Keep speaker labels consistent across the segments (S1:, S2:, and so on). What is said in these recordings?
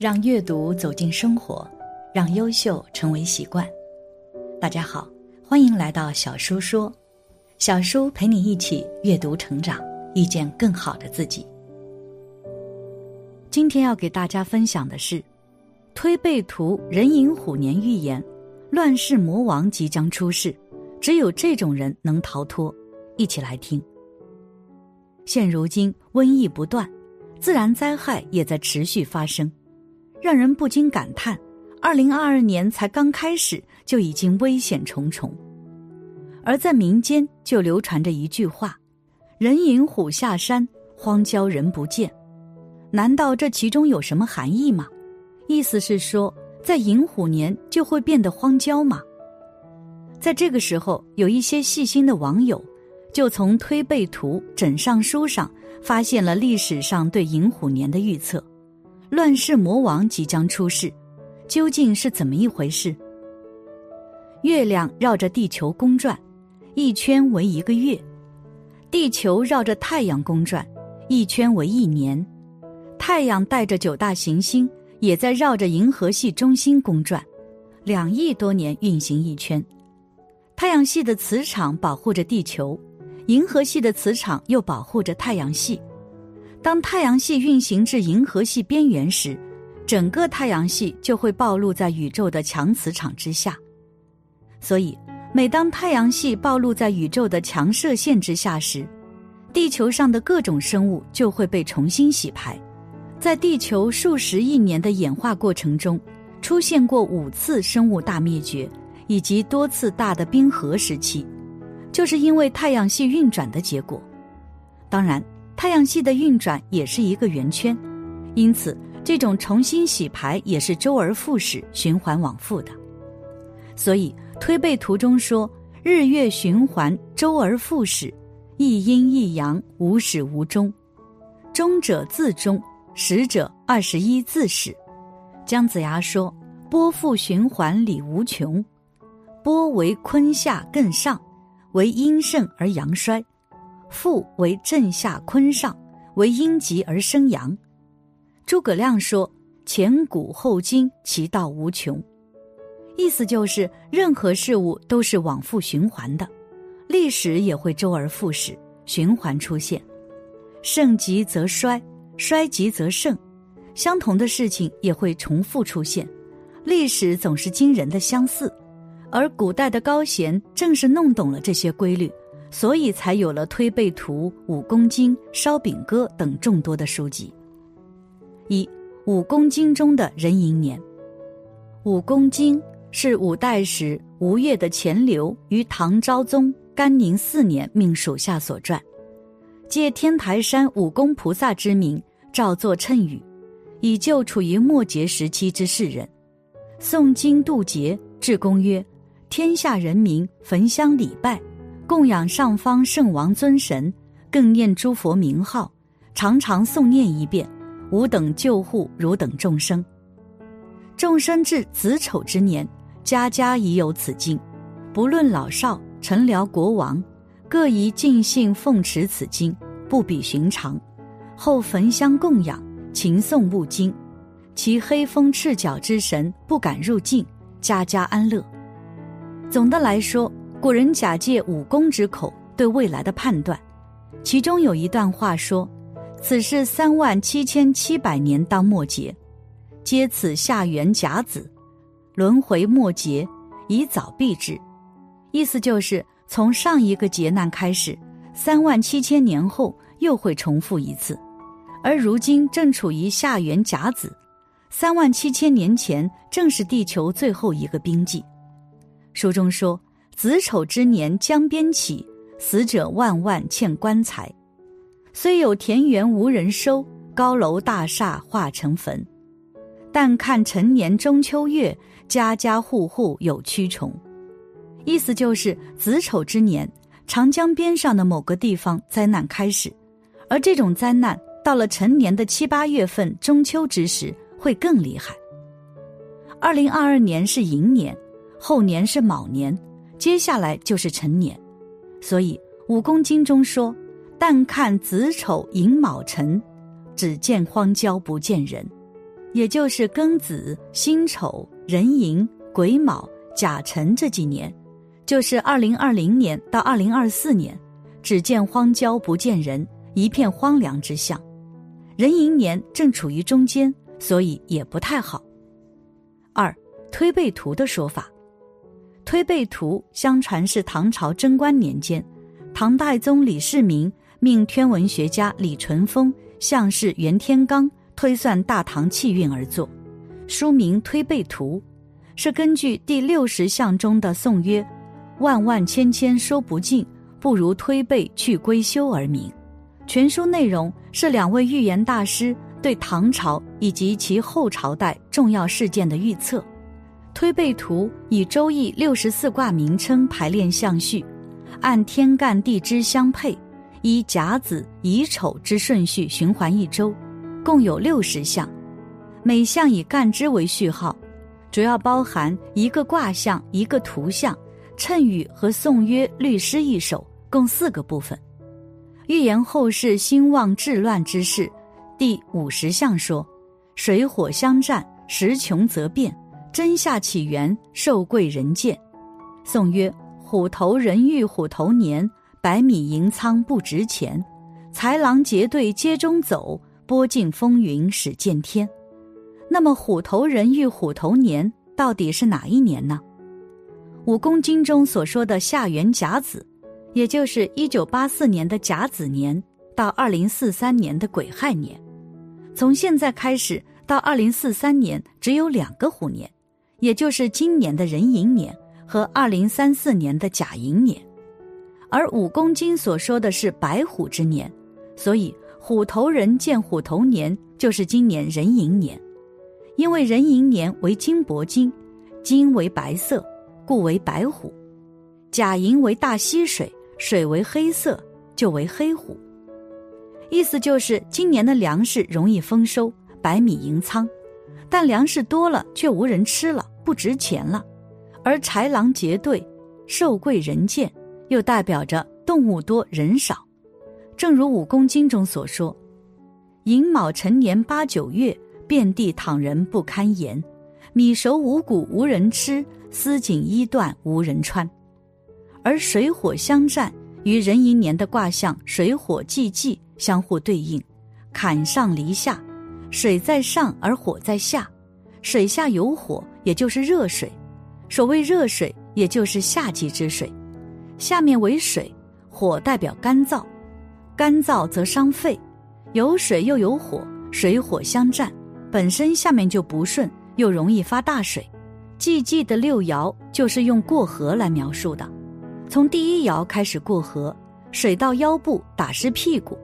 S1: 让阅读走进生活，让优秀成为习惯。大家好，欢迎来到小叔说，小叔陪你一起阅读成长，遇见更好的自己。今天要给大家分享的是，推背图壬寅虎年预言，乱世魔王即将出世，只有这种人能逃脱。一起来听。现如今瘟疫不断，自然灾害也在持续发生。让人不禁感叹：二零二二年才刚开始，就已经危险重重。而在民间就流传着一句话：“人引虎下山，荒郊人不见。”难道这其中有什么含义吗？意思是说，在寅虎年就会变得荒郊吗？在这个时候，有一些细心的网友就从推背图枕上书上发现了历史上对寅虎年的预测。乱世魔王即将出世，究竟是怎么一回事？月亮绕着地球公转，一圈为一个月；地球绕着太阳公转，一圈为一年。太阳带着九大行星也在绕着银河系中心公转，两亿多年运行一圈。太阳系的磁场保护着地球，银河系的磁场又保护着太阳系。当太阳系运行至银河系边缘时，整个太阳系就会暴露在宇宙的强磁场之下。所以，每当太阳系暴露在宇宙的强射线之下时，地球上的各种生物就会被重新洗牌。在地球数十亿年的演化过程中，出现过五次生物大灭绝，以及多次大的冰河时期，就是因为太阳系运转的结果。当然。太阳系的运转也是一个圆圈，因此这种重新洗牌也是周而复始、循环往复的。所以推背图中说：“日月循环，周而复始，一阴一阳，无始无终。终者自终，始者二十一自始。”姜子牙说：“波复循环，理无穷。波为坤下艮上，为阴盛而阳衰。”复为正下坤上，为阴极而生阳。诸葛亮说：“前古后今，其道无穷。”意思就是任何事物都是往复循环的，历史也会周而复始，循环出现。盛极则衰，衰极则盛，相同的事情也会重复出现。历史总是惊人的相似，而古代的高贤正是弄懂了这些规律。所以才有了《推背图》《五公经》《烧饼歌》等众多的书籍。一《五公经》中的壬寅年，《五公经》是五代时吴越的钱镠于唐昭宗干宁四年命属下所撰，借天台山五公菩萨之名照作谶语，以救处于末劫时期之世人。诵经渡劫，至公曰：“天下人民焚香礼拜。”供养上方圣王尊神，更念诸佛名号，常常诵念一遍，吾等救护汝等众生。众生至子丑之年，家家已有此经，不论老少、臣僚、国王，各宜尽兴奉持此经，不比寻常。后焚香供养，勤诵勿经，其黑风赤脚之神不敢入境，家家安乐。总的来说。古人假借武功之口对未来的判断，其中有一段话说：“此事三万七千七百年当末劫，皆此下元甲子，轮回末劫，以早避之。”意思就是从上一个劫难开始，三万七千年后又会重复一次，而如今正处于下元甲子，三万七千年前正是地球最后一个冰季。书中说。子丑之年江边起，死者万万欠棺材。虽有田园无人收，高楼大厦化成坟。但看陈年中秋月，家家户户有蛆虫。意思就是子丑之年，长江边上的某个地方灾难开始，而这种灾难到了陈年的七八月份中秋之时会更厉害。二零二二年是寅年，后年是卯年。接下来就是成年，所以《武功经》中说：“但看子丑寅卯辰，只见荒郊不见人。”也就是庚子、辛丑、壬寅、癸卯、甲辰这几年，就是二零二零年到二零二四年，只见荒郊不见人，一片荒凉之象。壬寅年正处于中间，所以也不太好。二推背图的说法，推背图相传是唐朝贞观年间，唐太宗李世民命天文学家李淳风、相士袁天罡。推算大唐气运而作，书名《推背图》，是根据第六十象中的颂曰：“万万千千说不尽，不如推背去归休”而名。全书内容是两位预言大师对唐朝以及其后朝代重要事件的预测。推背图以《周易》六十四卦名称排列相序，按天干地支相配，依甲子乙丑之顺序循环一周。共有六十项，每项以干支为序号，主要包含一个卦象、一个图像、谶语和颂约、律诗一首，共四个部分。预言后世兴旺治乱之事。第五十项说：水火相战，时穷则变；真夏起源，受贵人见。宋曰：虎头人遇虎头年，百米银仓不值钱。豺狼结队街中走。波尽风云始见天，那么虎头人遇虎头年到底是哪一年呢？《武功经》中所说的夏元甲子，也就是一九八四年的甲子年到二零四三年的癸亥年，从现在开始到二零四三年只有两个虎年，也就是今年的壬寅年和二零三四年的甲寅年，而《五公斤》所说的是白虎之年，所以。虎头人见虎头年，就是今年壬寅年，因为壬寅年为金铂金，金为白色，故为白虎；甲寅为大溪水，水为黑色，就为黑虎。意思就是今年的粮食容易丰收，百米盈仓，但粮食多了却无人吃了，不值钱了；而豺狼结队，兽贵人贱，又代表着动物多人少。正如《武功经》中所说：“寅卯辰年八九月，遍地躺人不堪言，米熟五谷无人吃，丝锦衣缎无人穿。”而水火相战与壬寅年的卦象水火既济相互对应，坎上离下，水在上而火在下，水下有火，也就是热水。所谓热水，也就是夏季之水。下面为水，火代表干燥。干燥则伤肺，有水又有火，水火相战，本身下面就不顺，又容易发大水。季季的六爻就是用过河来描述的，从第一爻开始过河，水到腰部打湿屁股，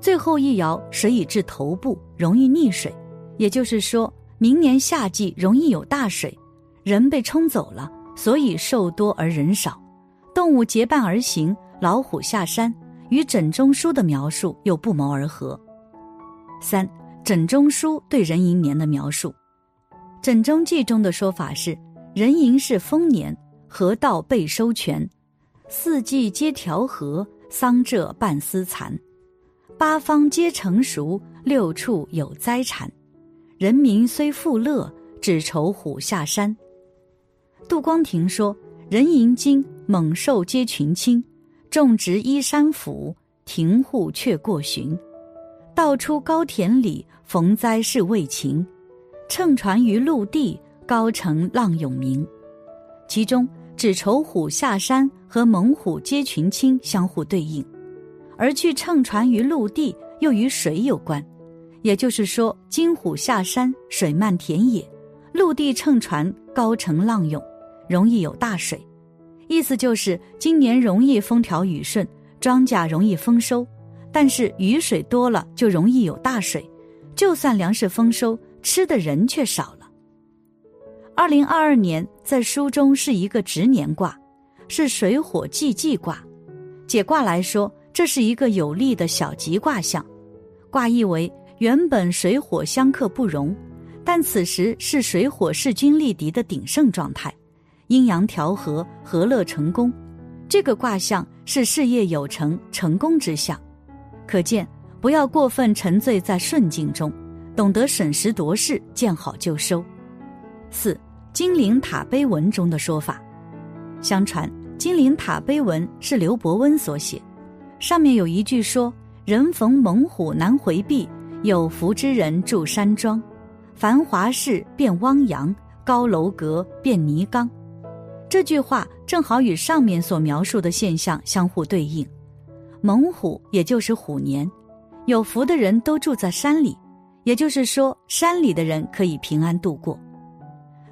S1: 最后一爻水已至头部，容易溺水。也就是说明年夏季容易有大水，人被冲走了，所以兽多而人少，动物结伴而行，老虎下山。与枕中书的描述又不谋而合。三，枕中书对壬寅年的描述，《枕中记》中的说法是：壬寅是丰年，河道被收全，四季皆调和，桑柘半丝残，八方皆成熟，六处有灾产，人民虽富乐，只愁虎下山。杜光庭说：壬寅经，猛兽皆群侵。种植依山府，庭户却过寻。道出高田里，逢灾是未晴。乘船于陆地，高城浪涌鸣。其中，只愁虎下山和猛虎皆群侵相互对应，而去乘船于陆地又与水有关。也就是说，金虎下山，水漫田野；陆地乘船，高城浪涌，容易有大水。意思就是今年容易风调雨顺，庄稼容易丰收，但是雨水多了就容易有大水，就算粮食丰收，吃的人却少了。二零二二年在书中是一个值年卦，是水火既济卦。解卦来说，这是一个有利的小吉卦象。卦意为原本水火相克不容，但此时是水火势均力敌的鼎盛状态。阴阳调和，和乐成功，这个卦象是事业有成、成功之象。可见，不要过分沉醉在顺境中，懂得审时度势，见好就收。四金陵塔碑文中的说法，相传金陵塔碑文是刘伯温所写，上面有一句说：“人逢猛虎难回避，有福之人住山庄，繁华事变汪洋，高楼阁变泥缸。”这句话正好与上面所描述的现象相互对应。猛虎也就是虎年，有福的人都住在山里，也就是说山里的人可以平安度过。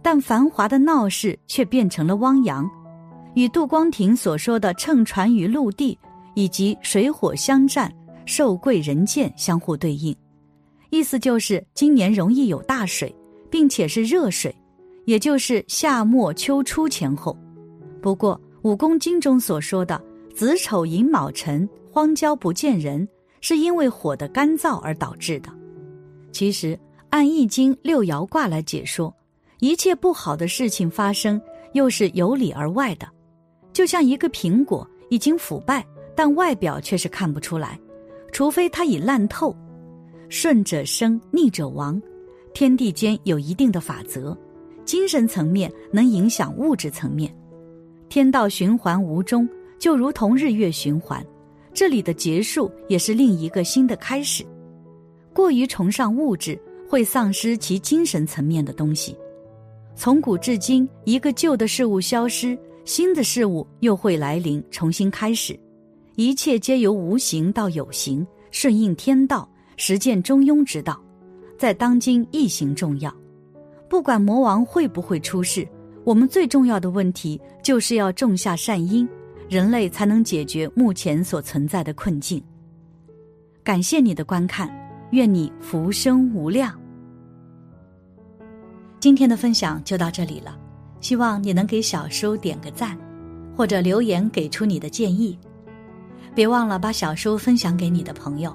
S1: 但繁华的闹市却变成了汪洋，与杜光庭所说的乘船于陆地以及水火相战、受贵人贱相互对应，意思就是今年容易有大水，并且是热水，也就是夏末秋初前后。不过五公经中所说的子丑寅卯辰荒郊不见人，是因为火的干燥而导致的。其实按易经六爻卦来解说。一切不好的事情发生，又是由里而外的，就像一个苹果已经腐败，但外表却是看不出来，除非它已烂透。顺者生，逆者亡，天地间有一定的法则，精神层面能影响物质层面，天道循环无终，就如同日月循环，这里的结束也是另一个新的开始。过于崇尚物质，会丧失其精神层面的东西。从古至今，一个旧的事物消失，新的事物又会来临，重新开始。一切皆由无形到有形，顺应天道，实践中庸之道。在当今，易行重要。不管魔王会不会出世，我们最重要的问题就是要种下善因，人类才能解决目前所存在的困境。感谢你的观看，愿你福生无量。今天的分享就到这里了，希望你能给小叔点个赞，或者留言给出你的建议。别忘了把小叔分享给你的朋友，